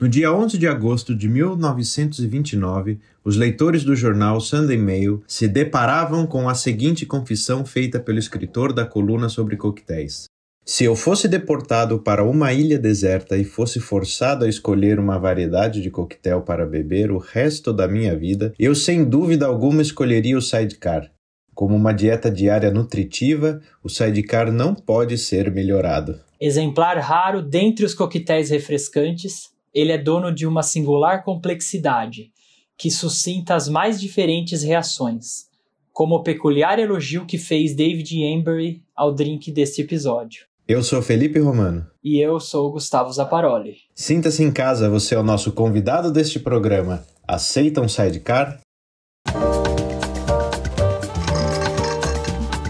No dia 11 de agosto de 1929, os leitores do jornal Sunday Mail se deparavam com a seguinte confissão feita pelo escritor da coluna sobre coquetéis. Se eu fosse deportado para uma ilha deserta e fosse forçado a escolher uma variedade de coquetel para beber o resto da minha vida, eu sem dúvida alguma escolheria o sidecar. Como uma dieta diária nutritiva, o sidecar não pode ser melhorado. Exemplar raro dentre os coquetéis refrescantes, ele é dono de uma singular complexidade, que suscita as mais diferentes reações, como o peculiar elogio que fez David Embury ao drink deste episódio. Eu sou Felipe Romano. E eu sou Gustavo Zaparoli. Sinta-se em casa, você é o nosso convidado deste programa. Aceita um sidecar?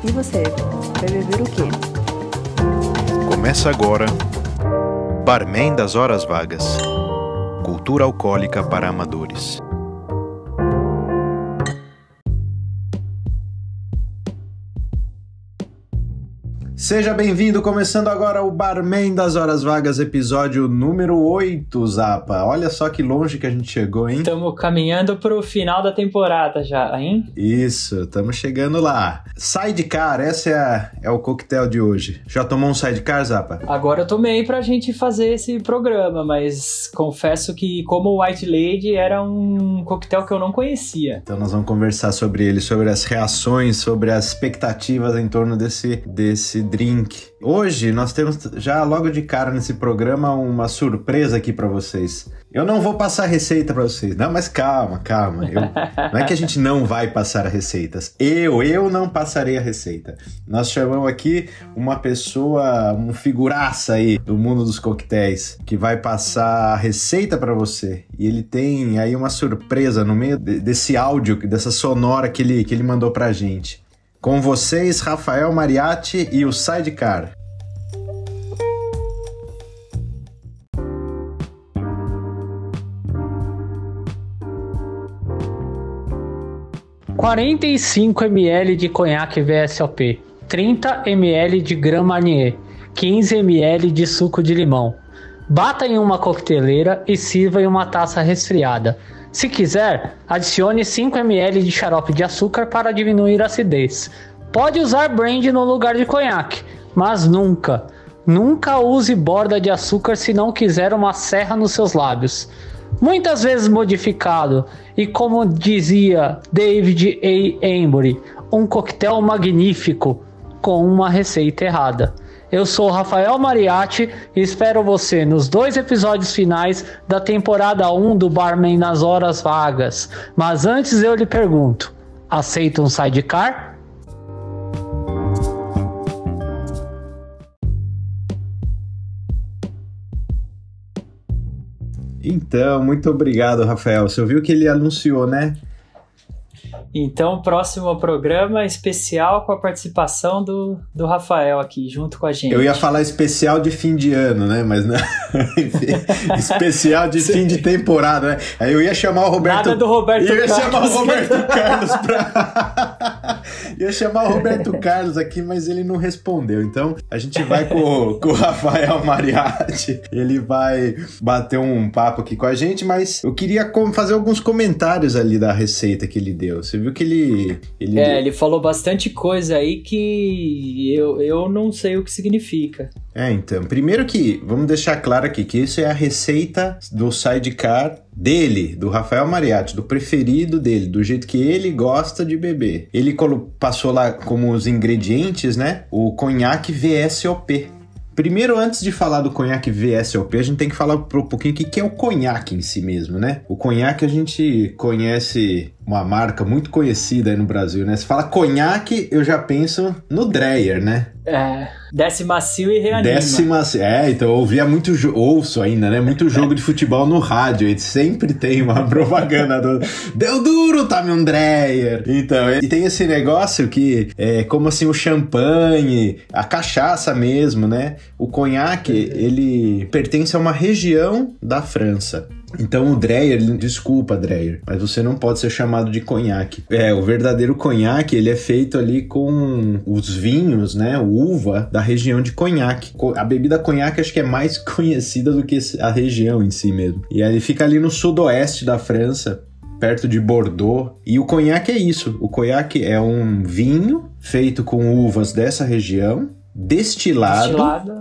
E você, vai beber o quê? Começa agora Barman das Horas Vagas Cultura Alcoólica para Amadores. Seja bem-vindo, começando agora o Barman das Horas Vagas, episódio número 8, Zapa. Olha só que longe que a gente chegou, hein? Estamos caminhando pro final da temporada já, hein? Isso, estamos chegando lá. Sidecar, esse é, é o coquetel de hoje. Já tomou um sidecar, Zapa? Agora eu tomei pra gente fazer esse programa, mas confesso que como White Lady era um coquetel que eu não conhecia. Então nós vamos conversar sobre ele, sobre as reações, sobre as expectativas em torno desse, desse drink. Hoje nós temos já logo de cara nesse programa uma surpresa aqui para vocês. Eu não vou passar receita para vocês. Não, mas calma, calma. Eu, não é que a gente não vai passar receitas. Eu, eu não passarei a receita. Nós chamamos aqui uma pessoa, um figuraça aí do mundo dos coquetéis, que vai passar a receita para você. E ele tem aí uma surpresa no meio desse áudio, dessa sonora que ele, que ele mandou pra gente. Com vocês, Rafael Mariatti e o Sidecar. Quarenta e cinco ml de conhaque VSOP, 30 ml de Grand Marnier, 15 ml de suco de limão. Bata em uma coqueteleira e sirva em uma taça resfriada. Se quiser, adicione 5 ml de xarope de açúcar para diminuir a acidez. Pode usar brandy no lugar de conhaque, mas nunca, nunca use borda de açúcar se não quiser uma serra nos seus lábios. Muitas vezes modificado, e como dizia David A. Embury, um coquetel magnífico com uma receita errada. Eu sou Rafael Mariatti e espero você nos dois episódios finais da temporada 1 do Barman nas Horas Vagas. Mas antes eu lhe pergunto: aceita um sidecar? Então, muito obrigado, Rafael. Você ouviu que ele anunciou, né? Então, próximo programa especial com a participação do, do Rafael aqui, junto com a gente. Eu ia falar especial de fim de ano, né? Mas não. especial de fim de temporada, né? Aí eu ia chamar o Roberto. Nada do Roberto Eu ia Carlos. chamar o Roberto Carlos pra. ia chamar o Roberto Carlos aqui, mas ele não respondeu. Então, a gente vai com, com o Rafael Mariatti. Ele vai bater um papo aqui com a gente, mas eu queria fazer alguns comentários ali da receita que ele deu. Você viu que ele. ele É, ele falou bastante coisa aí que eu, eu não sei o que significa. É, então, primeiro que, vamos deixar claro aqui, que isso é a receita do sidecar dele, do Rafael Mariatti, do preferido dele, do jeito que ele gosta de beber. Ele passou lá como os ingredientes, né, o conhaque VSOP. Primeiro, antes de falar do conhaque VSOP, a gente tem que falar um pouquinho o que que é o conhaque em si mesmo, né? O conhaque a gente conhece uma marca muito conhecida aí no Brasil, né? Se fala conhaque, eu já penso no Dreyer, né? É, desce macio e reanima. Décima. É, então eu ouvia muito. Ouço ainda, né? Muito jogo de futebol no rádio. E sempre tem uma propaganda do. Deu duro, Tommy Dreyer. Então, e tem esse negócio que é como assim o champanhe, a cachaça mesmo, né? O conhaque, ele pertence a uma região da França. Então o Dreyer, desculpa Dreyer, mas você não pode ser chamado de conhaque. É, o verdadeiro conhaque, ele é feito ali com os vinhos, né, uva da região de conhaque. Co- A bebida conhaque acho que é mais conhecida do que a região em si mesmo. E ele fica ali no sudoeste da França, perto de Bordeaux. E o conhaque é isso. O conhaque é um vinho feito com uvas dessa região, destilado, Destilado.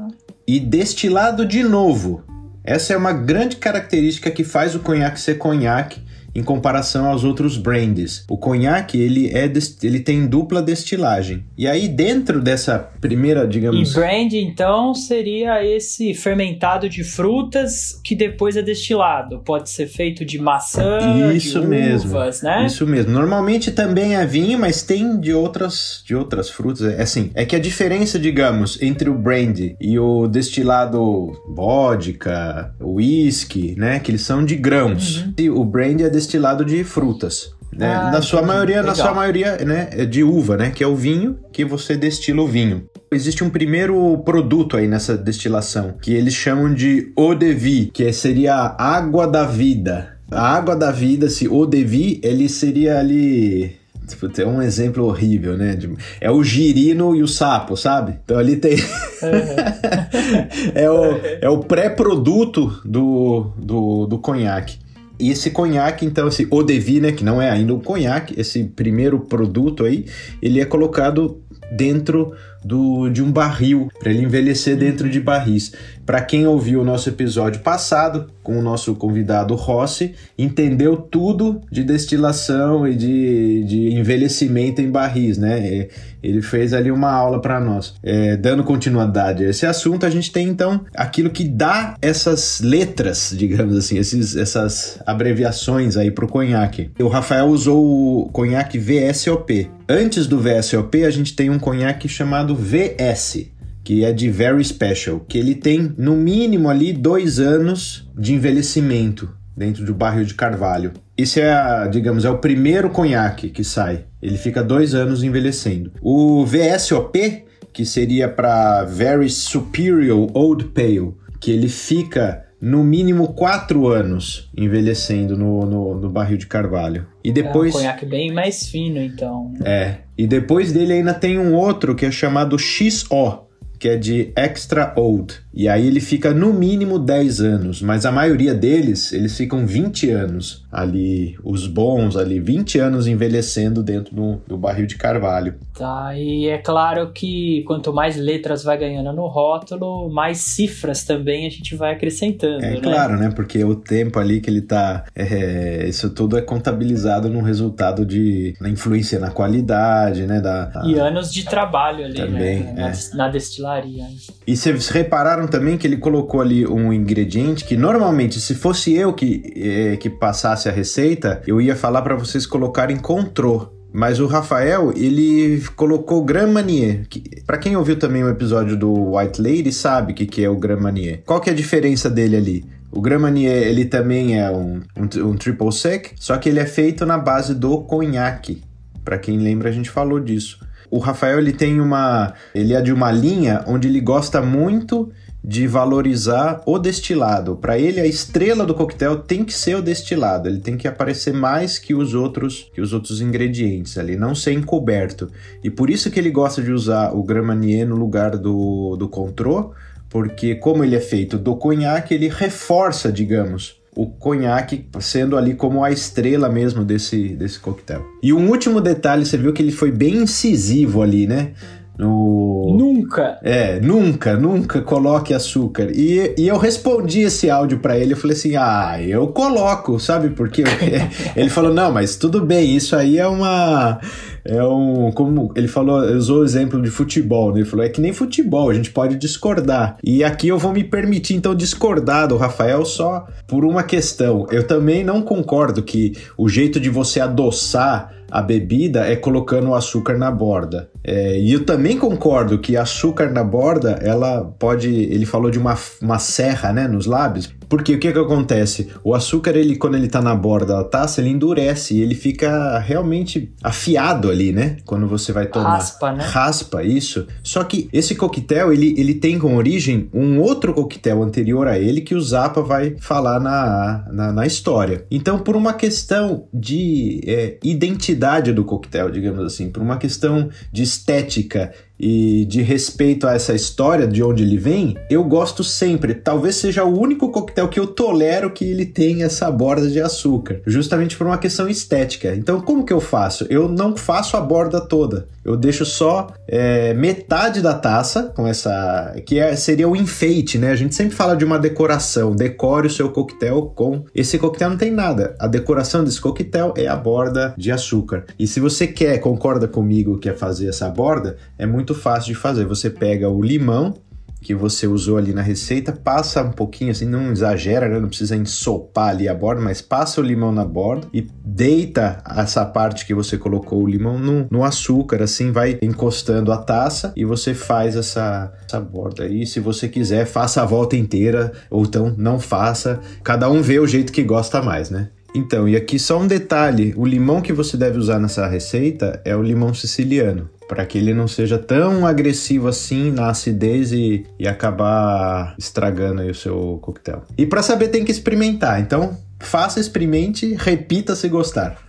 e destilado de novo. Essa é uma grande característica que faz o conhaque ser conhaque em comparação aos outros brands. O conhaque, ele é ele tem dupla destilagem. E aí dentro dessa primeira, E digamos, brand, então, seria esse fermentado de frutas que depois é destilado. Pode ser feito de maçã, Isso de mesmo. uvas, né? Isso mesmo. Normalmente também é vinho, mas tem de outras, de outras frutas. É assim, é que a diferença, digamos, entre o brandy e o destilado vodka, whisky, né, que eles são de grãos. E o brandy é destilado de frutas. Né? Uhum. Ah, na sua maioria, na Legal. sua maioria, né, é de uva, né, que é o vinho que você destila o vinho. Existe um primeiro produto aí nessa destilação que eles chamam de eau de vie, que seria a água da vida. A água da vida, esse eau de vie, ele seria ali Tipo, tem um exemplo horrível, né? é o girino e o sapo, sabe? Então ali tem. é o, é o pré-produto do, do, do conhaque. E esse conhaque, então, esse eau de vie, né? Que não é ainda o conhaque, esse primeiro produto aí, ele é colocado dentro do, de um barril, para ele envelhecer dentro de barris. Para quem ouviu o nosso episódio passado com o nosso convidado Rossi, entendeu tudo de destilação e de, de envelhecimento em barris, né? É, Ele fez ali uma aula para nós. É, dando continuidade a esse assunto, a gente tem então aquilo que dá essas letras, digamos assim, esses, essas abreviações aí para o conhaque. O Rafael usou o conhaque VSOP. Antes do VSOP, a gente tem um conhaque chamado VS que é de Very Special, que ele tem no mínimo ali dois anos de envelhecimento dentro do barril de carvalho. Esse é, a, digamos, é o primeiro conhaque que sai. Ele fica dois anos envelhecendo. O VSOP, que seria para Very Superior Old Pale, que ele fica no mínimo quatro anos envelhecendo no, no, no barril de carvalho. E depois. É um conhaque bem mais fino, então. É. E depois dele ainda tem um outro que é chamado XO, que é de Extra Old. E aí ele fica no mínimo 10 anos, mas a maioria deles, eles ficam 20 anos ali, os bons ali, 20 anos envelhecendo dentro do, do barril de carvalho. Tá, e é claro que quanto mais letras vai ganhando no rótulo, mais cifras também a gente vai acrescentando, É né? claro, né? Porque o tempo ali que ele tá. é, isso tudo é contabilizado no resultado de. na influência na qualidade, né? Da, E anos de trabalho ali, Também, né? Na, é. na destilaria. E vocês repararam também que ele colocou ali um ingrediente que normalmente, se fosse eu que, eh, que passasse a receita, eu ia falar para vocês colocarem contrô. Mas o Rafael, ele colocou Grand Marnier. Que, para quem ouviu também o episódio do White Lady, sabe o que, que é o Grand Marnier. Qual que é a diferença dele ali? O Grand Marnier, ele também é um, um, um triple sec, só que ele é feito na base do conhaque. Para quem lembra, a gente falou disso. O Rafael ele tem uma, ele é de uma linha onde ele gosta muito de valorizar o destilado. Para ele a estrela do coquetel tem que ser o destilado, ele tem que aparecer mais que os outros, que os outros ingredientes ali, não ser encoberto. E por isso que ele gosta de usar o Grand no lugar do do Cointreau, porque como ele é feito do conhaque, ele reforça, digamos, o conhaque sendo ali como a estrela mesmo desse, desse coquetel. E um último detalhe, você viu que ele foi bem incisivo ali, né? No... Nunca! É, nunca, nunca coloque açúcar. E, e eu respondi esse áudio pra ele, eu falei assim, ah, eu coloco, sabe por quê? ele falou, não, mas tudo bem, isso aí é uma... É um... Como ele falou, usou o exemplo de futebol, né? Ele falou, é que nem futebol, a gente pode discordar. E aqui eu vou me permitir, então, discordar do Rafael só por uma questão. Eu também não concordo que o jeito de você adoçar a bebida é colocando o açúcar na borda. É, e eu também concordo que açúcar na borda, ela pode. Ele falou de uma, uma serra, né, nos lábios. Porque o que que acontece? O açúcar, ele quando ele tá na borda da taça, ele endurece e ele fica realmente afiado ali, né? Quando você vai tomar. Raspa, né? Raspa, isso. Só que esse coquetel, ele, ele tem como origem um outro coquetel anterior a ele que o Zappa vai falar na, na, na história. Então, por uma questão de é, identidade do coquetel, digamos assim, por uma questão de estética e de respeito a essa história de onde ele vem, eu gosto sempre. Talvez seja o único coquetel que eu tolero que ele tenha essa borda de açúcar, justamente por uma questão estética. Então, como que eu faço? Eu não faço a borda toda. Eu deixo só é, metade da taça com essa que é, seria o enfeite, né? A gente sempre fala de uma decoração. Decore o seu coquetel com esse coquetel não tem nada. A decoração desse coquetel é a borda de açúcar. E se você quer, concorda comigo, quer fazer essa borda, é muito fácil de fazer. Você pega o limão que você usou ali na receita, passa um pouquinho assim, não exagera, né? não precisa ensopar ali a borda, mas passa o limão na borda e deita essa parte que você colocou o limão no, no açúcar, assim vai encostando a taça e você faz essa, essa borda aí. Se você quiser, faça a volta inteira, ou então não faça. Cada um vê o jeito que gosta mais, né? Então, e aqui só um detalhe: o limão que você deve usar nessa receita é o limão siciliano para que ele não seja tão agressivo assim na acidez e, e acabar estragando o seu coquetel. E para saber tem que experimentar, então faça, experimente, repita se gostar.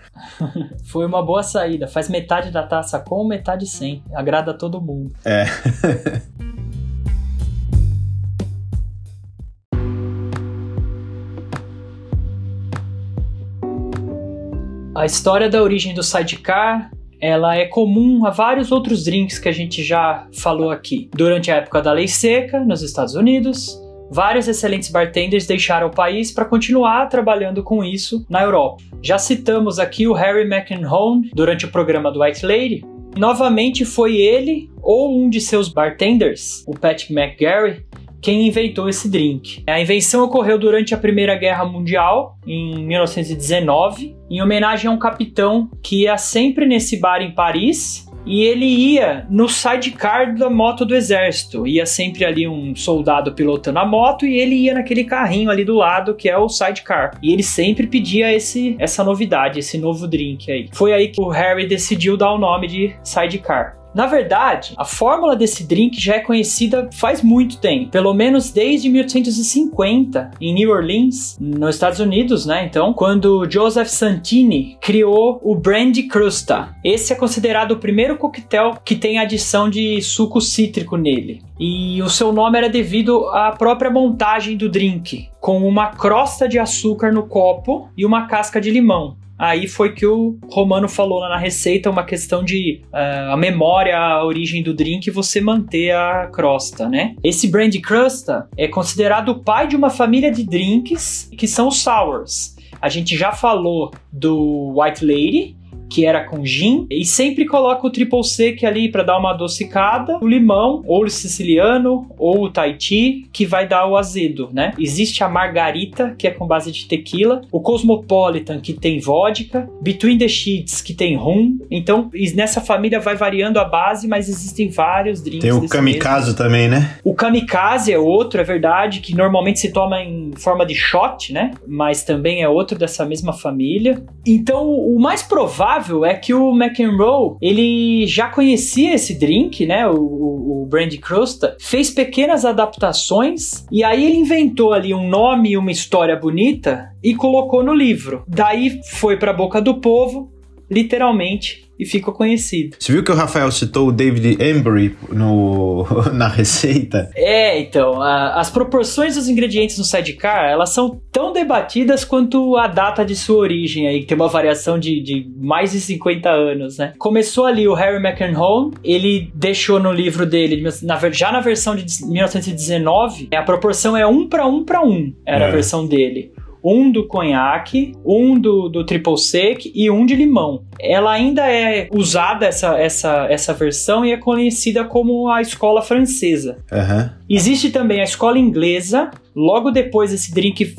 Foi uma boa saída. Faz metade da taça com, metade sem. Agrada a todo mundo. É. A história da origem do sidecar ela é comum a vários outros drinks que a gente já falou aqui. Durante a época da lei seca, nos Estados Unidos, vários excelentes bartenders deixaram o país para continuar trabalhando com isso na Europa. Já citamos aqui o Harry McEnroe durante o programa do White Lady. Novamente foi ele ou um de seus bartenders, o Patrick McGarry, quem inventou esse drink. A invenção ocorreu durante a Primeira Guerra Mundial, em 1919, em homenagem a um capitão que ia sempre nesse bar em Paris. E ele ia no sidecar da moto do exército. Ia sempre ali um soldado pilotando a moto e ele ia naquele carrinho ali do lado que é o sidecar. E ele sempre pedia esse, essa novidade, esse novo drink aí. Foi aí que o Harry decidiu dar o nome de sidecar. Na verdade, a fórmula desse drink já é conhecida faz muito tempo, pelo menos desde 1850, em New Orleans, nos Estados Unidos, né? Então, quando Joseph Santini criou o Brandy Crusta. Esse é considerado o primeiro coquetel que tem adição de suco cítrico nele. E o seu nome era devido à própria montagem do drink, com uma crosta de açúcar no copo e uma casca de limão. Aí foi que o Romano falou na receita uma questão de uh, a memória, a origem do drink você manter a crosta, né? Esse Brandy Crusta é considerado o pai de uma família de drinks que são os sours. A gente já falou do White Lady, que era com gin, e sempre coloca o triple sec ali para dar uma adocicada, o limão, ou o siciliano, ou o Tahiti, que vai dar o azedo, né? Existe a margarita, que é com base de tequila, o Cosmopolitan, que tem vodka, Between the Sheets, que tem rum. Então, nessa família vai variando a base, mas existem vários drinks. Tem o kamikaze mesmo. também, né? O kamikaze é outro, é verdade, que normalmente se toma em forma de shot, né? Mas também é outro dessa mesma família. Então, o mais provável provável é que o McEnroe, ele já conhecia esse drink, né, o, o, o Brandy Crusta, fez pequenas adaptações e aí ele inventou ali um nome e uma história bonita e colocou no livro. Daí foi para a boca do povo, literalmente, e ficou conhecido. Você viu que o Rafael citou o David Embry no, na receita? É, então, a, as proporções dos ingredientes no sidecar, elas são tão debatidas quanto a data de sua origem aí, que tem uma variação de, de mais de 50 anos, né? Começou ali o Harry McEnroe, ele deixou no livro dele, na, já na versão de 1919, a proporção é 1 para 1 para 1, era é. a versão dele um do conhaque, um do, do triple sec e um de limão. Ela ainda é usada, essa, essa, essa versão, e é conhecida como a escola francesa. Uhum. Existe também a escola inglesa, logo depois esse drink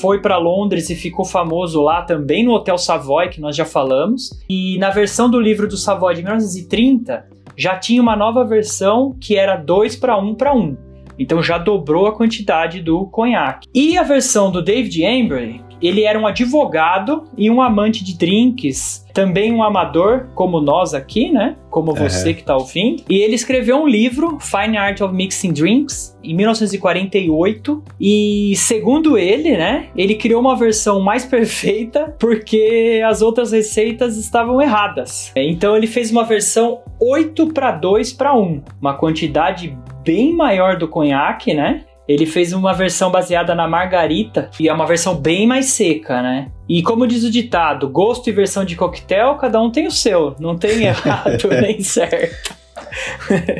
foi para Londres e ficou famoso lá também no Hotel Savoy, que nós já falamos. E na versão do livro do Savoy de 1930, já tinha uma nova versão que era 2 para 1 para 1. Então já dobrou a quantidade do conhaque. E a versão do David Embry, ele era um advogado e um amante de drinks, também um amador, como nós aqui, né? Como você que está ouvindo. E ele escreveu um livro, Fine Art of Mixing Drinks, em 1948. E segundo ele, né? Ele criou uma versão mais perfeita porque as outras receitas estavam erradas. Então ele fez uma versão 8 para 2 para 1, uma quantidade bem maior do conhaque, né? Ele fez uma versão baseada na margarita e é uma versão bem mais seca, né? E como diz o ditado, gosto e versão de coquetel, cada um tem o seu, não tem errado nem certo.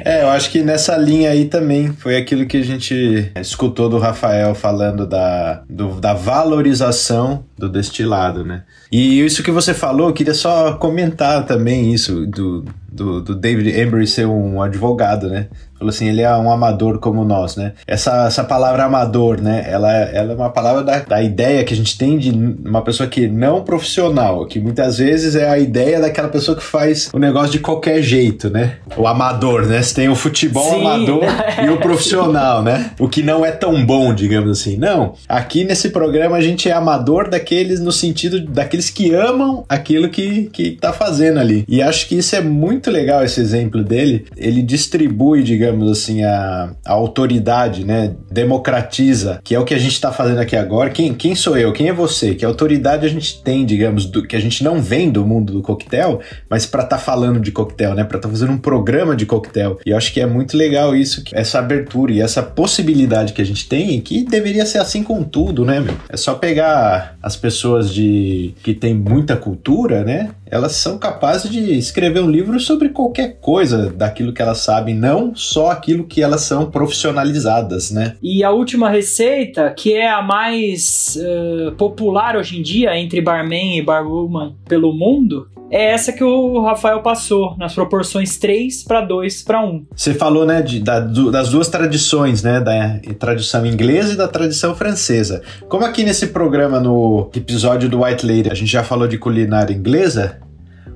É, eu acho que nessa linha aí também foi aquilo que a gente escutou do Rafael falando da, do, da valorização do destilado, né? E isso que você falou, eu queria só comentar também isso do, do, do David Embry ser um advogado, né? Falou assim, ele é um amador como nós, né? Essa, essa palavra amador, né? Ela, ela é uma palavra da, da ideia que a gente tem de uma pessoa que não profissional, que muitas vezes é a ideia daquela pessoa que faz o negócio de qualquer jeito, né? O amador, né? Você tem o futebol Sim, amador e o profissional, né? O que não é tão bom, digamos assim. Não, aqui nesse programa a gente é amador daqueles no sentido daqueles que amam aquilo que, que tá fazendo ali. E acho que isso é muito legal, esse exemplo dele. Ele distribui, digamos, digamos assim, a, a autoridade, né? Democratiza, que é o que a gente está fazendo aqui agora. Quem, quem sou eu? Quem é você? Que autoridade a gente tem, digamos, do, que a gente não vem do mundo do coquetel, mas para estar tá falando de coquetel, né? Para estar tá fazendo um programa de coquetel. E eu acho que é muito legal isso, essa abertura e essa possibilidade que a gente tem, que deveria ser assim com tudo, né, meu? É só pegar as pessoas de que tem muita cultura, né? Elas são capazes de escrever um livro sobre qualquer coisa daquilo que elas sabem, não só aquilo que elas são profissionalizadas, né? E a última receita, que é a mais uh, popular hoje em dia entre barman e barwoman pelo mundo, é essa que o Rafael passou, nas proporções 3 para 2 para 1. Você falou, né, de, da, do, das duas tradições, né, da tradição inglesa e da tradição francesa. Como aqui nesse programa, no episódio do White Lady, a gente já falou de culinária inglesa,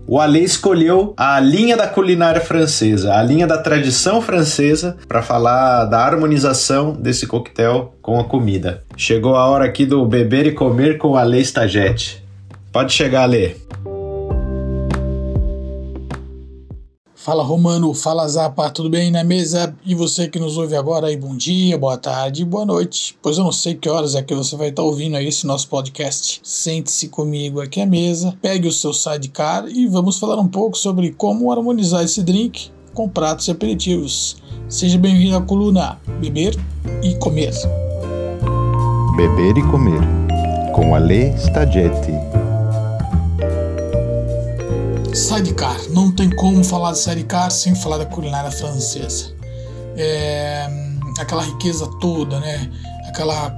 o Ale escolheu a linha da culinária francesa, a linha da tradição francesa, para falar da harmonização desse coquetel com a comida. Chegou a hora aqui do beber e comer com o Ale Stagete. Pode chegar, Ale. Fala Romano, fala Zapa, tudo bem na mesa? E você que nos ouve agora aí, bom dia, boa tarde, boa noite. Pois eu não sei que horas é que você vai estar ouvindo aí esse nosso podcast. Sente-se comigo aqui à mesa, pegue o seu sidecar e vamos falar um pouco sobre como harmonizar esse drink com pratos e aperitivos. Seja bem-vindo à coluna Beber e Comer. Beber e Comer, com Ale Staggetti. Sidecar. Não tem como falar de sidecar sem falar da culinária francesa. É, aquela riqueza toda, né? Aquela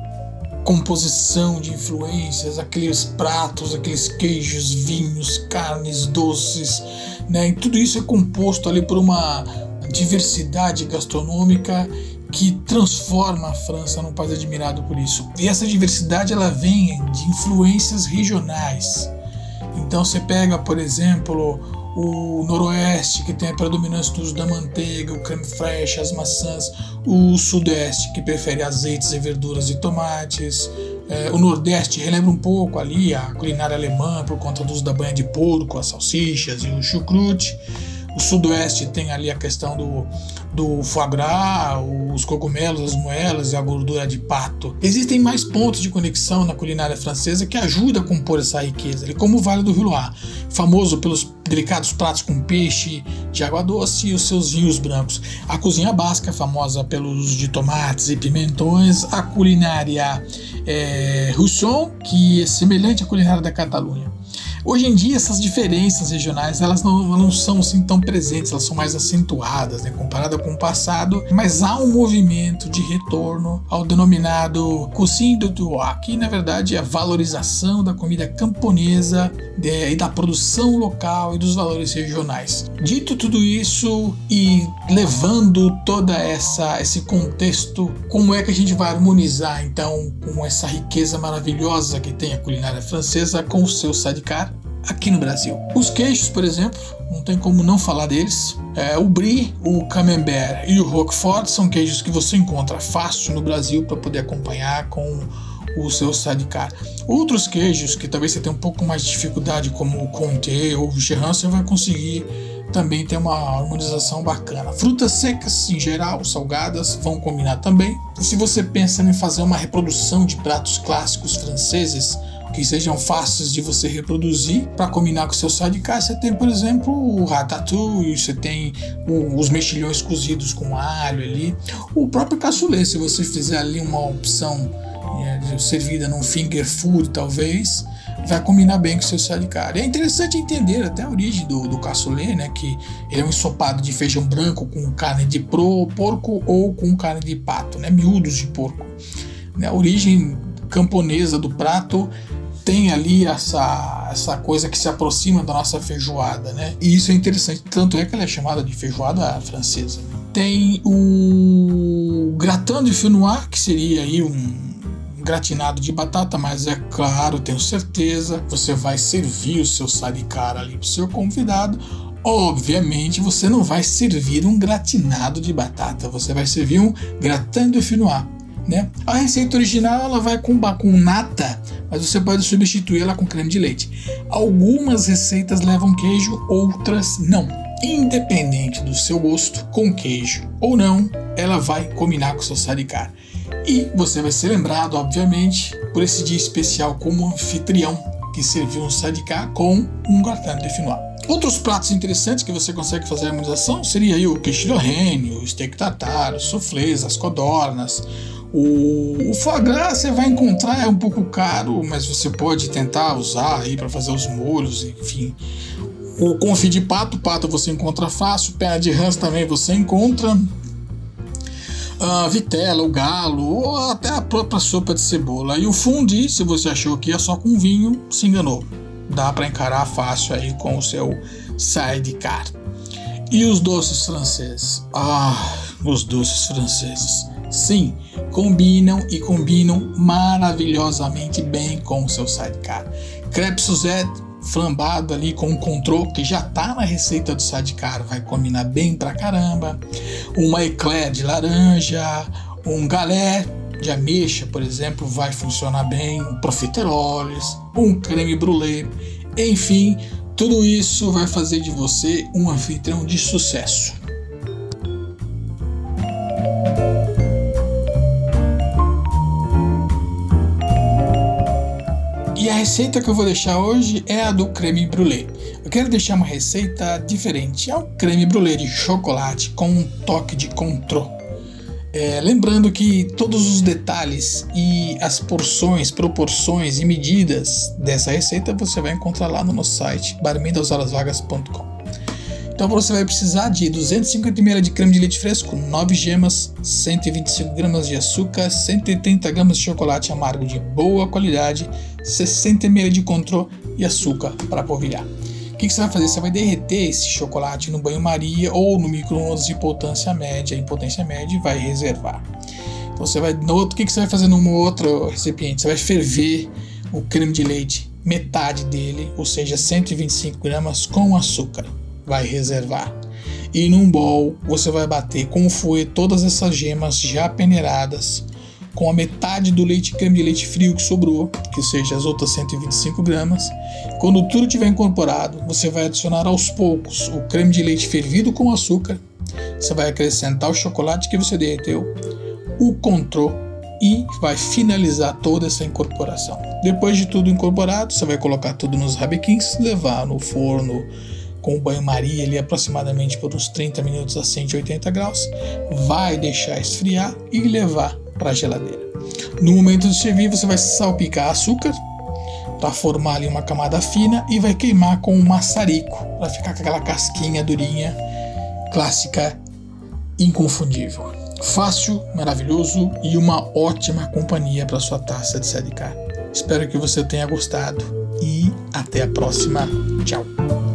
composição de influências, aqueles pratos, aqueles queijos, vinhos, carnes, doces, né? E tudo isso é composto ali por uma diversidade gastronômica que transforma a França num país admirado por isso. E essa diversidade ela vem de influências regionais. Então você pega, por exemplo, o noroeste, que tem a predominância do uso da manteiga, o creme fraiche, as maçãs, o sudeste, que prefere azeites e verduras e tomates, é, o nordeste relembra um pouco ali a culinária alemã por conta do uso da banha de porco, as salsichas e o chucrute. O sudoeste tem ali a questão do, do foie gras, os cogumelos, as moelas e a gordura de pato. Existem mais pontos de conexão na culinária francesa que ajudam a compor essa riqueza, como o Vale do Rio Loire, famoso pelos delicados pratos com peixe de água doce e os seus vinhos brancos. A cozinha basca, famosa pelo uso de tomates e pimentões. A culinária é, Rousson, que é semelhante à culinária da Catalunha. Hoje em dia essas diferenças regionais elas não, não são assim tão presentes, elas são mais acentuadas, né, comparada com o passado, mas há um movimento de retorno ao denominado de terroir, que na verdade é a valorização da comida camponesa de, e da produção local e dos valores regionais. Dito tudo isso e levando toda essa esse contexto, como é que a gente vai harmonizar então com essa riqueza maravilhosa que tem a culinária francesa com o seu sidecar aqui no Brasil. Os queijos, por exemplo, não tem como não falar deles. É, o Brie, o Camembert e o Roquefort são queijos que você encontra fácil no Brasil para poder acompanhar com o seu sidecar. Outros queijos que talvez você tenha um pouco mais de dificuldade, como o Comté ou o Gerran, você vai conseguir também ter uma harmonização bacana. Frutas secas, em geral, salgadas, vão combinar também. E se você pensa em fazer uma reprodução de pratos clássicos franceses, que sejam fáceis de você reproduzir para combinar com o seu sidecar. Você tem, por exemplo, o ratatouille, você tem os mexilhões cozidos com alho ali, o próprio cassoulet, se você fizer ali uma opção é, servida num finger food, talvez, vai combinar bem com o seu sidecar. É interessante entender até a origem do, do cassoulet, né, que ele é um ensopado de feijão branco com carne de pro, porco ou com carne de pato, né, miúdos de porco. Né, a origem camponesa do prato tem ali essa, essa coisa que se aproxima da nossa feijoada, né? E isso é interessante, tanto é que ela é chamada de feijoada francesa. Tem o gratin de fenois, que seria aí um gratinado de batata, mas é claro, tenho certeza, você vai servir o seu saricar ali para o seu convidado. Obviamente, você não vai servir um gratinado de batata, você vai servir um gratin de fenois. Né? A receita original ela vai com, com nata, mas você pode substituir ela com creme de leite. Algumas receitas levam queijo, outras não. Independente do seu gosto, com queijo ou não, ela vai combinar com o seu saricar. E você vai ser lembrado, obviamente, por esse dia especial como anfitrião que serviu um sadicar com um gratin de finois. Outros pratos interessantes que você consegue fazer a harmonização seria o quiche o steak tartar, os soufflés, as codornas, o, o gras você vai encontrar é um pouco caro, mas você pode tentar usar aí para fazer os molhos, enfim. O confit de pato, pato você encontra fácil, perna de rãs também você encontra a vitela, o galo, ou até a própria sopa de cebola. E o fundi, se você achou que ia só com vinho, se enganou. Dá para encarar fácil aí com o seu sidecar. E os doces franceses? Ah, os doces franceses. Sim, combinam e combinam maravilhosamente bem com o seu sidecar. Crepe Suzette flambado ali com um controle que já tá na receita do sidecar, vai combinar bem pra caramba. Uma eclair de laranja, um galé de ameixa, por exemplo, vai funcionar bem, um profiteroles, um creme brulee, enfim, tudo isso vai fazer de você um anfitrião de sucesso. Receita que eu vou deixar hoje é a do creme brulee. Eu quero deixar uma receita diferente. É um creme brulee de chocolate com um toque de contrô. É, lembrando que todos os detalhes e as porções, proporções e medidas dessa receita você vai encontrar lá no nosso site barmendashorasvagas.com. Então você vai precisar de 250 ml de creme de leite fresco, 9 gemas, 125 gramas de açúcar, 130 gramas de chocolate amargo de boa qualidade, 60 ml de contrô e açúcar para polvilhar. O que, que, você vai fazer? Você vai derreter esse chocolate no banho-maria ou no micro-ondas de potência média, em potência média, e vai reservar. Então você vai, no outro, o que, que você vai fazer num outro recipiente? Você vai ferver o creme de leite, metade dele, ou seja, 125 gramas com açúcar vai reservar. E num bowl você vai bater com o fouet todas essas gemas já peneiradas com a metade do leite creme de leite frio que sobrou, que seja as outras 125 gramas. Quando tudo tiver incorporado, você vai adicionar aos poucos o creme de leite fervido com açúcar. Você vai acrescentar o chocolate que você derreteu, o contrô e vai finalizar toda essa incorporação. Depois de tudo incorporado, você vai colocar tudo nos rabequins, levar no forno com o banho-maria ali aproximadamente por uns 30 minutos a 180 graus, vai deixar esfriar e levar para a geladeira. No momento de servir, você vai salpicar açúcar para formar ali uma camada fina e vai queimar com um maçarico para ficar com aquela casquinha durinha, clássica, inconfundível. Fácil, maravilhoso e uma ótima companhia para sua taça de sidecar. Espero que você tenha gostado e até a próxima. Tchau.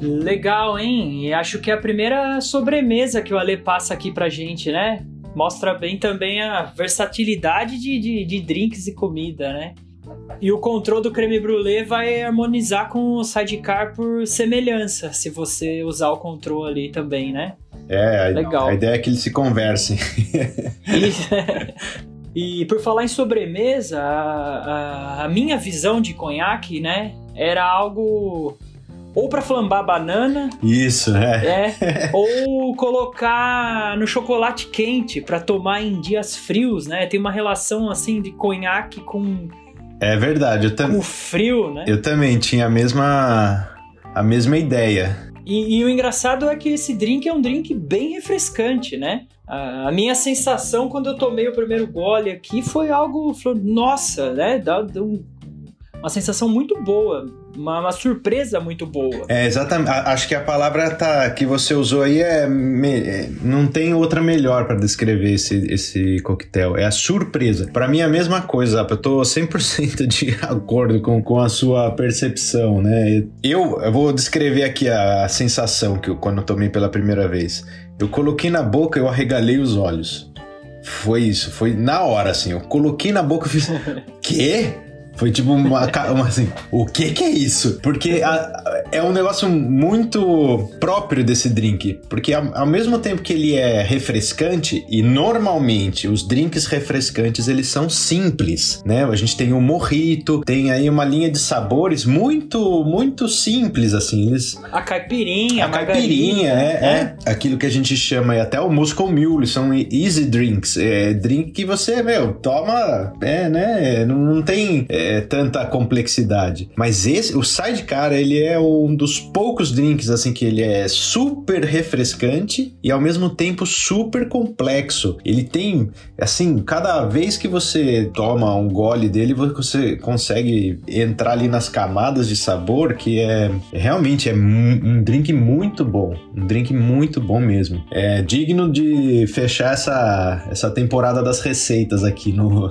Legal, hein? E acho que é a primeira sobremesa que o Ale passa aqui pra gente, né? Mostra bem também a versatilidade de, de, de drinks e comida, né? E o controle do creme brulee vai harmonizar com o sidecar por semelhança, se você usar o controle ali também, né? É, a, Legal. a ideia é que eles se conversem. E, e por falar em sobremesa, a, a- a minha visão de conhaque, né, era algo ou pra flambar banana, Isso, né? é, ou colocar no chocolate quente pra tomar em dias frios, né? Tem uma relação assim de conhaque com, É verdade, eu, tam com frio, né? eu também tinha a mesma, a mesma ideia. E, e o engraçado é que esse drink é um drink bem refrescante, né? A, a minha sensação quando eu tomei o primeiro gole aqui foi algo, nossa, né? Dá, dá um- uma sensação muito boa, uma, uma surpresa muito boa. É, exatamente. Acho que a palavra tá, que você usou aí é, me- é- Não tem outra melhor para descrever esse, esse coquetel. É a surpresa. Para mim é a mesma coisa. Eu tô 100% de acordo com, com a sua percepção, né? Eu, eu vou descrever aqui a, a sensação que eu, quando eu tomei pela primeira vez. Eu coloquei na boca, eu arregalei os olhos. Foi isso, foi na hora, assim. Eu coloquei na boca e fiz. Quê? Foi tipo uma, uma assim, o que que é isso? Porque a- é um negócio muito próprio desse drink. Porque ao, ao mesmo tempo que ele é refrescante, e normalmente os drinks refrescantes eles são simples, né? A gente tem o morrito, tem aí uma linha de sabores muito, muito simples, assim. Eles A caipirinha, a a caipirinha, é, é. Aquilo que a gente chama aí até o Moscow Mule, são easy drinks. É drink que você, meu, toma, é, né? Não, não tem é, tanta complexidade. Mas esse, o Sidecar, ele é um dos poucos drinks, assim, que ele é super refrescante e ao mesmo tempo super complexo. Ele tem, assim, cada vez que você toma um gole dele, você consegue entrar ali nas camadas de sabor que é realmente é um, um drink muito bom, um drink muito bom mesmo. É digno de fechar essa, essa temporada das receitas aqui no,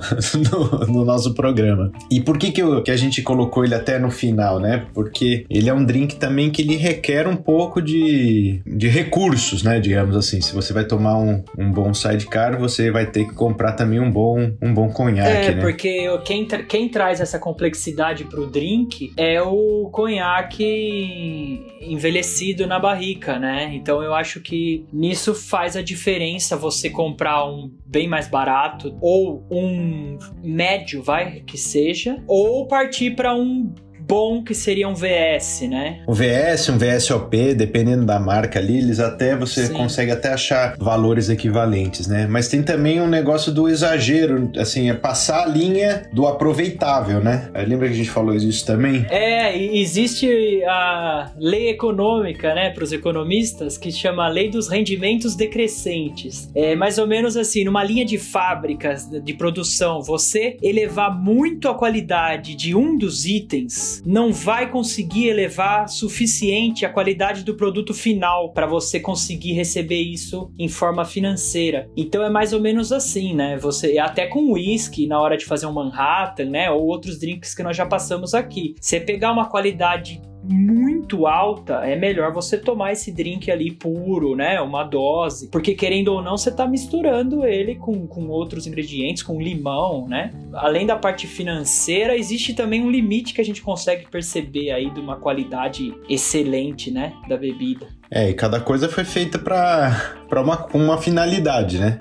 no, no nosso programa. E por que que, eu- que a gente colocou ele até no final, né? Porque ele é um drink também que ele requer um pouco de, de recursos, né? Digamos assim, se você vai tomar um, um bom sidecar, você vai ter que comprar também um bom, um bom conhaque, É, né? porque quem, tra- quem traz essa complexidade pro drink é o conhaque envelhecido na barrica, né? Então eu acho que nisso faz a diferença você comprar um bem mais barato ou um médio, vai, que seja, ou partir para um bom que seria um VS, né? O VS, um VSOP, dependendo da marca ali, eles até você Sim. consegue até achar valores equivalentes, né? Mas tem também um negócio do exagero, assim, é passar a linha do aproveitável, né? Lembra que a gente falou isso também? É, existe a lei econômica, né, para os economistas, que chama a lei dos rendimentos decrescentes. É mais ou menos assim, numa linha de fábricas de produção, você elevar muito a qualidade de um dos itens não vai conseguir elevar suficiente a qualidade do produto final para você conseguir receber isso em forma financeira. Então é mais ou menos assim, né? Você até com whisky na hora de fazer um Manhattan, né, ou outros drinks que nós já passamos aqui. Você pegar uma qualidade muito alta, é melhor você tomar esse drink ali puro, né? Uma dose. Porque querendo ou não, você tá misturando ele com, com outros ingredientes, com limão, né? Além da parte financeira, existe também um limite que a gente consegue perceber aí de uma qualidade excelente, né? Da bebida. É, e cada coisa foi feita para uma, uma finalidade, né?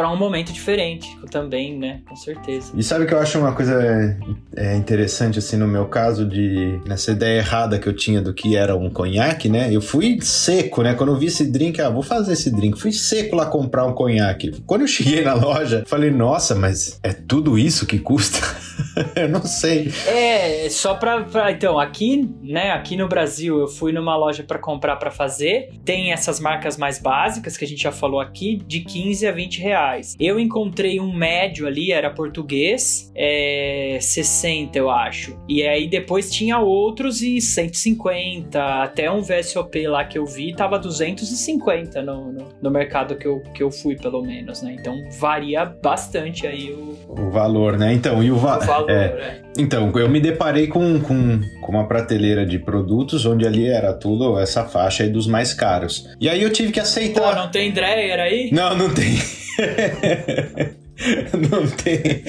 Para um momento diferente também, né? Com certeza. E sabe que eu acho uma coisa é, interessante, assim, no meu caso, de nessa ideia errada que eu tinha do que era um conhaque, né? Eu fui seco, né? Quando eu vi esse drink, ah, vou fazer esse drink. Fui seco lá comprar um conhaque. Quando eu cheguei na loja, falei, nossa, mas é tudo isso que custa? eu não sei. É, só pra, pra- Então, aqui, né, aqui no Brasil, eu fui numa loja pra comprar pra fazer. Tem essas marcas mais básicas que a gente já falou aqui, de 15 a 20 reais. Eu encontrei um médio ali, era português, é 60, eu acho. E aí depois tinha outros e 150, até um VSOP lá que eu vi, tava 250 no, no, no mercado que eu, que eu fui, pelo menos, né? Então varia bastante aí o, O valor, né? Então, e o, va o valor, É. é. Então, eu me deparei com, com, com uma prateleira de produtos onde ali era tudo essa faixa aí dos mais caros. E aí eu tive que Pô, aceitar. não tem Dreyer aí? Não, não tem. não tem,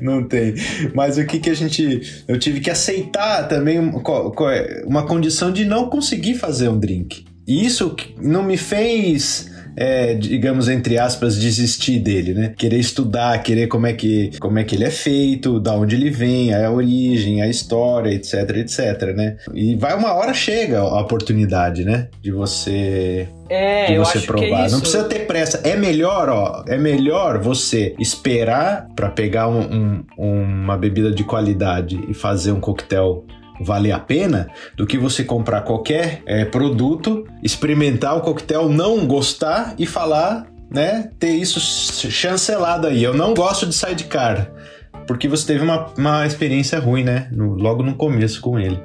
não tem. Mas o que que a gente. Eu tive que aceitar também co- uma condição de não conseguir fazer um drink. E isso não me fez. É, digamos entre aspas desistir dele, né? Querer estudar, querer como é que como é que ele é feito, da onde ele vem, a origem, a história, etc, etc, né? E vai uma hora chega a oportunidade, né? De você É, de você acho provar. é. Não precisa ter pressa. É melhor, ó. É melhor você esperar pra pegar um- um- uma bebida de qualidade e fazer um coquetel valer a pena do que você comprar qualquer é, produto, experimentar o coquetel, não gostar e falar, né? Ter isso ch- chancelado aí. Eu não gosto de sidecar. Porque você teve uma, uma experiência ruim, né? No- logo no começo com ele.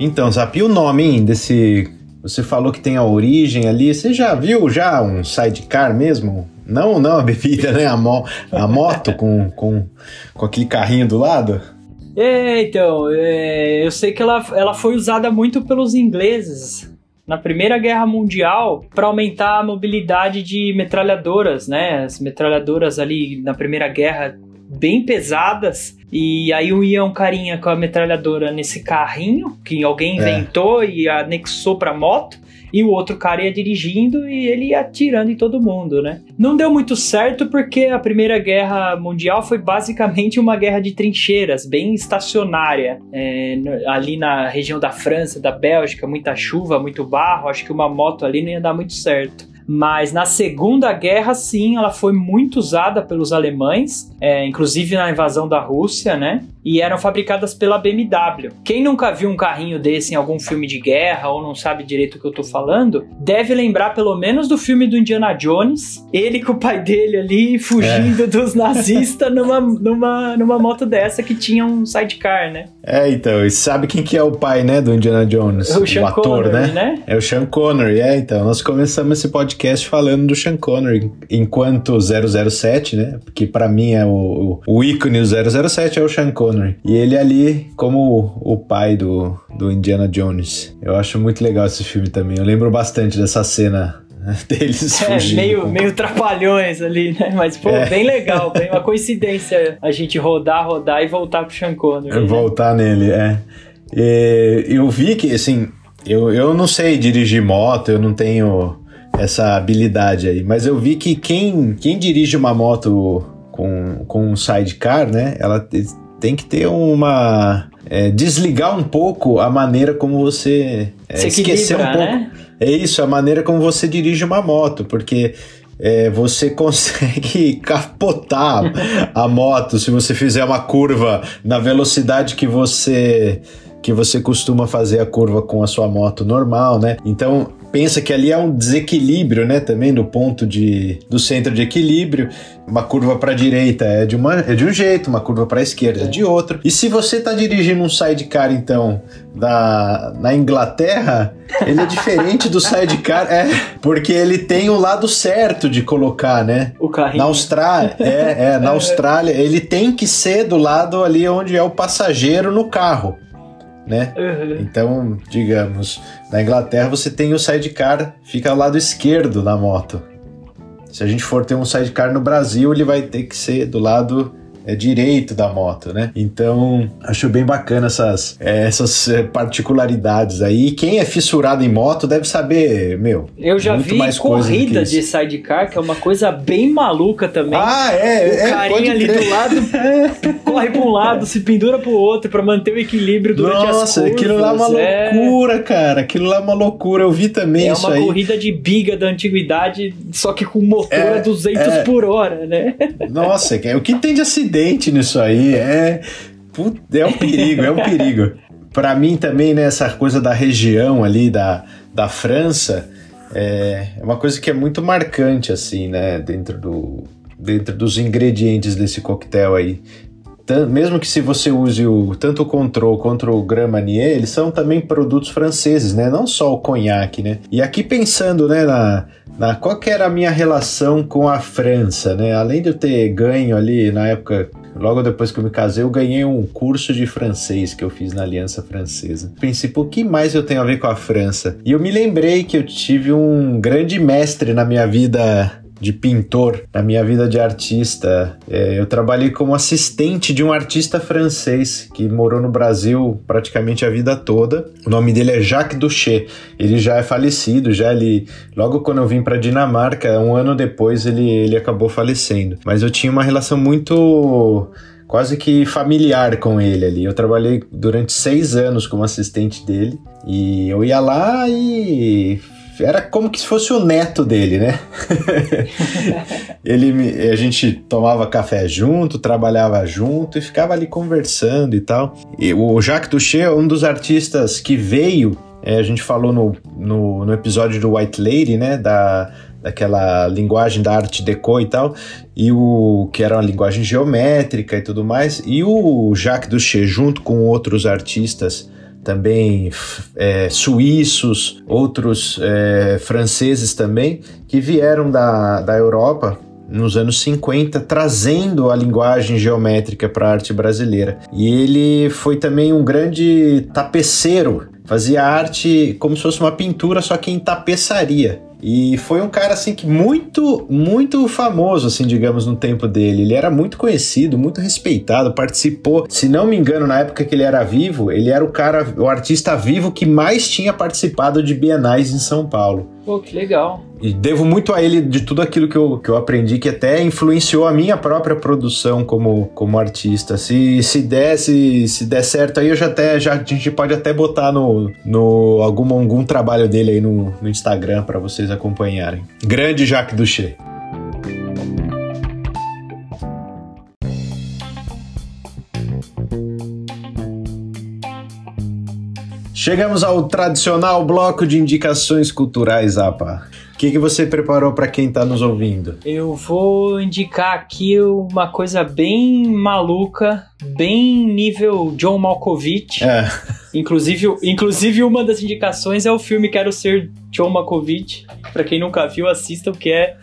Então, Zap, o nome hein, desse. Você falou que tem a origem ali. Você já viu já um sidecar mesmo? Não, não a bebida, né? A, mo a moto com, com, com aquele carrinho do lado? É, então, é, eu sei que ela, ela foi usada muito pelos ingleses na Primeira Guerra Mundial para aumentar a mobilidade de metralhadoras, né? As metralhadoras ali na Primeira Guerra bem pesadas e aí ia um carinha com a metralhadora nesse carrinho que alguém É. inventou e anexou para moto e o outro cara ia dirigindo e ele ia atirando em todo mundo, né? Não deu muito certo porque a Primeira Guerra Mundial foi basicamente uma guerra de trincheiras, bem estacionária. É, ali na região da França, da Bélgica, muita chuva, muito barro, acho que uma moto ali não ia dar muito certo. Mas na Segunda Guerra, sim, ela foi muito usada pelos alemães, é, inclusive na invasão da Rússia, né? E eram fabricadas pela BMW. Quem nunca viu um carrinho desse em algum filme de guerra ou não sabe direito o que eu tô falando, deve lembrar pelo menos do filme do Indiana Jones, ele com o pai dele ali fugindo dos nazistas numa, numa, numa moto dessa que tinha um sidecar, né? É, então, e sabe quem que é o pai, né, do Indiana Jones? O Sean ator, Connery, né? né? É o Sean Connery, é, então. Nós começamos esse podcast falando do Sean Connery enquanto 007, né? Porque pra mim é o, o, o ícone do 007 é o Sean Connery. E ele ali como o, o pai do, do Indiana Jones. Eu acho muito legal esse filme também. Eu lembro bastante dessa cena deles É, fugindo. meio, meio trapalhões ali, né? Mas, pô, É. bem legal, bem uma coincidência a gente rodar, rodar e voltar pro Sean Connery. né? Voltar nele, é. E eu vi que, assim, eu, eu não sei dirigir moto, eu não tenho essa habilidade aí, mas eu vi que quem, quem dirige uma moto com, com um sidecar, né, ela tem que ter uma. é, desligar um pouco a maneira como você. é, esquecer um pouco. né? É isso, a maneira como você dirige uma moto, porque é, você consegue capotar a moto se você fizer uma curva na velocidade que você que você costuma fazer a curva com a sua moto normal, né? Então pensa que ali é um desequilíbrio, né? Também do ponto de do centro de equilíbrio. Uma curva para direita é de uma é de um jeito, uma curva para esquerda é de outro. E se você tá dirigindo um sidecar então da na Inglaterra, ele é diferente do sidecar, é, porque ele tem o lado certo de colocar, né? O carrinho. Na Austrália, é, é, na Austrália, ele tem que ser do lado ali onde é o passageiro no carro, né? Uhum. Então, digamos, na Inglaterra você tem o sidecar, fica ao lado esquerdo da moto. Se a gente for ter um sidecar no Brasil, ele vai ter que ser do lado é, direito da moto, né? Então, acho bem bacana essas, é, essas é, particularidades aí. E quem é fissurado em moto deve saber, meu. Eu já vi corrida de sidecar, que é uma coisa bem maluca também. Ah, é, o é, carinha ali crer. do lado corre pra um lado, se pendura pro outro pra manter o equilíbrio durante as Nossa, aquilo lá é uma É- loucura, cara. Aquilo lá é uma loucura. Eu vi também É isso uma aí. corrida de biga da antiguidade, só que com motor É, a 200 é. por hora, né? Nossa, o que tem de acidente nisso aí é. É um perigo, é um perigo. Pra mim também, né, essa coisa da região ali da, da França é é uma coisa que é muito marcante, assim, né, dentro, do, dentro dos ingredientes desse coquetel aí. Mesmo que se você use o, tanto o Control quanto o Grand Marnier, eles são também produtos franceses, né? Não só o conhaque, né? E aqui pensando, né, na, na qual era a minha relação com a França, né? Além de eu ter ganho ali na época Logo depois que eu me casei, eu ganhei um curso de francês que eu fiz na Aliança Francesa. Pensei, o que mais eu tenho a ver com a França? E eu me lembrei que eu tive um grande mestre na minha vida de pintor, na minha vida de artista. É, eu trabalhei como assistente de um artista francês que morou no Brasil praticamente a vida toda. O nome dele é Jacques Duché. Ele já é falecido, já ele logo quando eu vim para Dinamarca, um ano depois ele ele acabou falecendo. Mas eu tinha uma relação muito quase que familiar com ele ali. Eu trabalhei durante seis anos como assistente dele e eu ia lá e era como que se fosse o neto dele, né? ele me, a gente tomava café junto, trabalhava junto e ficava ali conversando e tal. E o Jacques Duché é um dos artistas que veio, é, a gente falou no, no, no episódio do White Lady, né? Da, daquela linguagem da arte deco e tal, e o que era uma linguagem geométrica e tudo mais, e o Jacques Duché junto com outros artistas também é, suíços, outros é, franceses também, que vieram da, da Europa nos anos 50, trazendo a linguagem geométrica para a arte brasileira. E ele foi também um grande tapeceiro, fazia arte como se fosse uma pintura, só que em tapeçaria. E foi um cara assim que muito, muito famoso, assim, digamos, no tempo dele. Ele era muito conhecido, muito respeitado, participou, se não me engano, na época que ele era vivo, ele era o cara, o artista vivo que mais tinha participado de bienais em São Paulo. Pô, que legal. E devo muito a ele de tudo aquilo que eu, que eu aprendi, que até influenciou a minha própria produção como, como artista. Se, se, der, se, se der certo aí, eu já até já, a gente pode até botar no, no algum, algum trabalho dele aí no, no Instagram para vocês acompanharem. Grande Jacques Duché. Chegamos ao tradicional bloco de indicações culturais, Apa. O que, que você preparou para quem está nos ouvindo? Eu vou indicar aqui uma coisa bem maluca, bem nível John Malkovich. É. Inclusive, inclusive uma das indicações é o filme Quero Ser John Malkovich. Para quem nunca viu, assista, porque é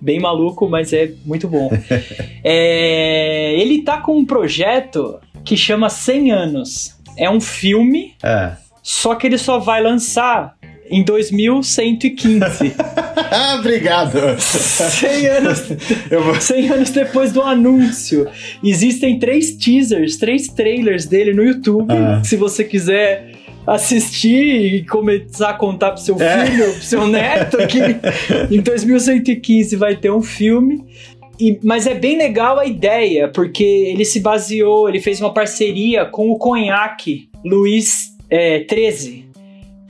bem maluco, mas é muito bom. é, ele tá com um projeto que chama 100 anos. É um filme, É. só que ele só vai lançar em 2115. Ah, obrigado. 100 anos, Eu vou... 100 anos depois do anúncio. Existem três teasers, três trailers dele no YouTube. Ah. Se você quiser assistir e começar a contar pro seu É. filho, pro seu neto, que em 2115 vai ter um filme. E- mas é bem legal a ideia, porque ele se baseou, ele fez uma parceria com o conhaque Luiz é, 13,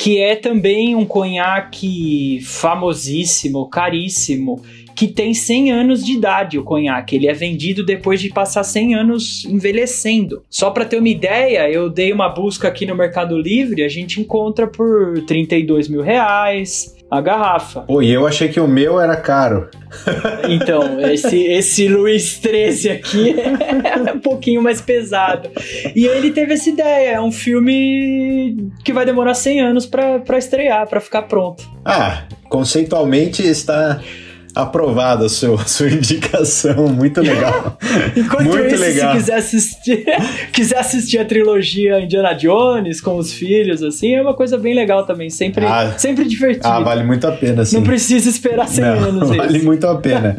que é também um conhaque famosíssimo, caríssimo, que tem 100 anos de idade o conhaque. Ele é vendido depois de passar 100 anos envelhecendo. Só para ter uma ideia, eu dei uma busca aqui no Mercado Livre, a gente encontra por 32 mil reais a garrafa. Pô, e eu achei que o meu era caro. Então, esse, esse Luiz 13 aqui é um pouquinho mais pesado. E ele teve essa ideia, é um filme que vai demorar 100 anos pra estrear, pra ficar pronto. Ah, conceitualmente está aprovada a sua, a sua indicação. Muito legal. Enquanto Muito isso, legal. se quiser assistir, quiser assistir a trilogia Indiana Jones com os filhos, assim, é uma coisa bem legal também. Sempre, Ah. sempre divertido. Ah, vale muito a pena, sim. Não precisa esperar 100 Não, anos vale esse. muito a pena.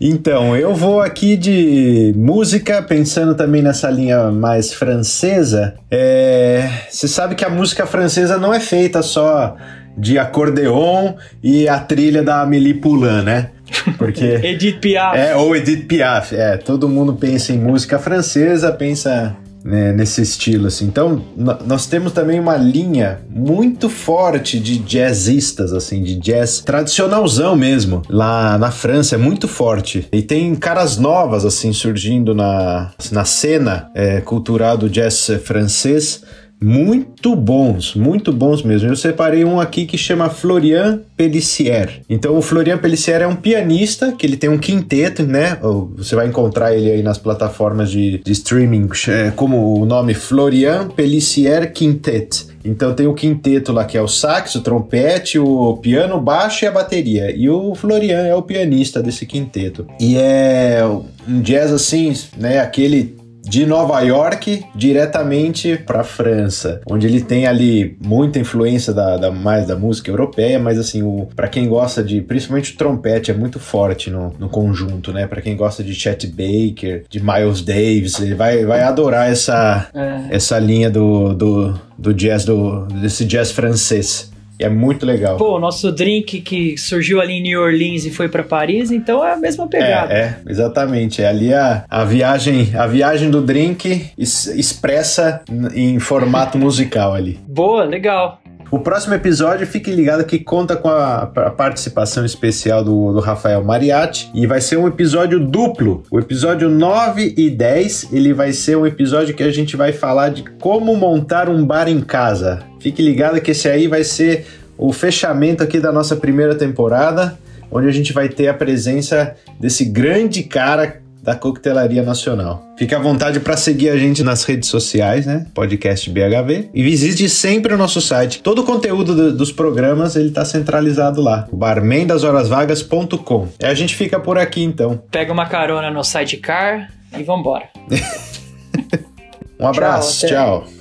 Então, eu vou aqui de música, pensando também nessa linha mais francesa. É, Você sabe que a música francesa não é feita só de acordeon e a trilha da Amélie Poulain, né? Porque Edith Piaf. é ou Edith Piaf, é, todo mundo pensa em música francesa, pensa né, nesse estilo assim. Então, nós temos também uma linha muito forte de jazzistas assim, de jazz tradicionalzão mesmo. Lá na França é muito forte. E tem caras novas assim surgindo na, na cena é, cultural do jazz francês. Muito bons, muito bons mesmo. Eu separei um aqui que chama Florian Pellissier. Então o Florian Pellissier é um pianista que ele tem um quinteto, né? Você vai encontrar ele aí nas plataformas de, de streaming é, como o nome Florian Pellissier Quintet. Então tem o quinteto lá que é o sax, o trompete, o piano, o baixo e a bateria. E o Florian é o pianista desse quinteto. E é um jazz assim, né? Aquele de Nova York diretamente para França, onde ele tem ali muita influência da, da mais da música europeia, mas assim, o para quem gosta de, principalmente o trompete é muito forte no, no conjunto, né? Para quem gosta de Chet Baker, de Miles Davis, ele vai, vai adorar essa é. essa linha do, do, do jazz do desse jazz francês. E é muito legal. Pô, o nosso drink que surgiu ali em New Orleans e foi para Paris, então é a mesma pegada. É, é exatamente. É ali a, a viagem, a viagem do drink expressa em formato musical ali. Boa, legal. O próximo episódio, fique ligado que conta com a, a participação especial do, do, Rafael Mariatti e vai ser um episódio duplo. O episódio 9 e 10, ele vai ser um episódio que a gente vai falar de como montar um bar em casa. Fique ligado que esse aí vai ser o fechamento aqui da nossa primeira temporada, onde a gente vai ter a presença desse grande cara da Coquetelaria Nacional. Fique à vontade para seguir a gente nas redes sociais, né? Podcast BHV. E visite sempre o nosso site. Todo o conteúdo do, dos programas ele está centralizado lá. Barmendashorasvagas.com. E a gente fica por aqui então. Pega uma carona no sidecar e vambora. um abraço. tchau. tchau.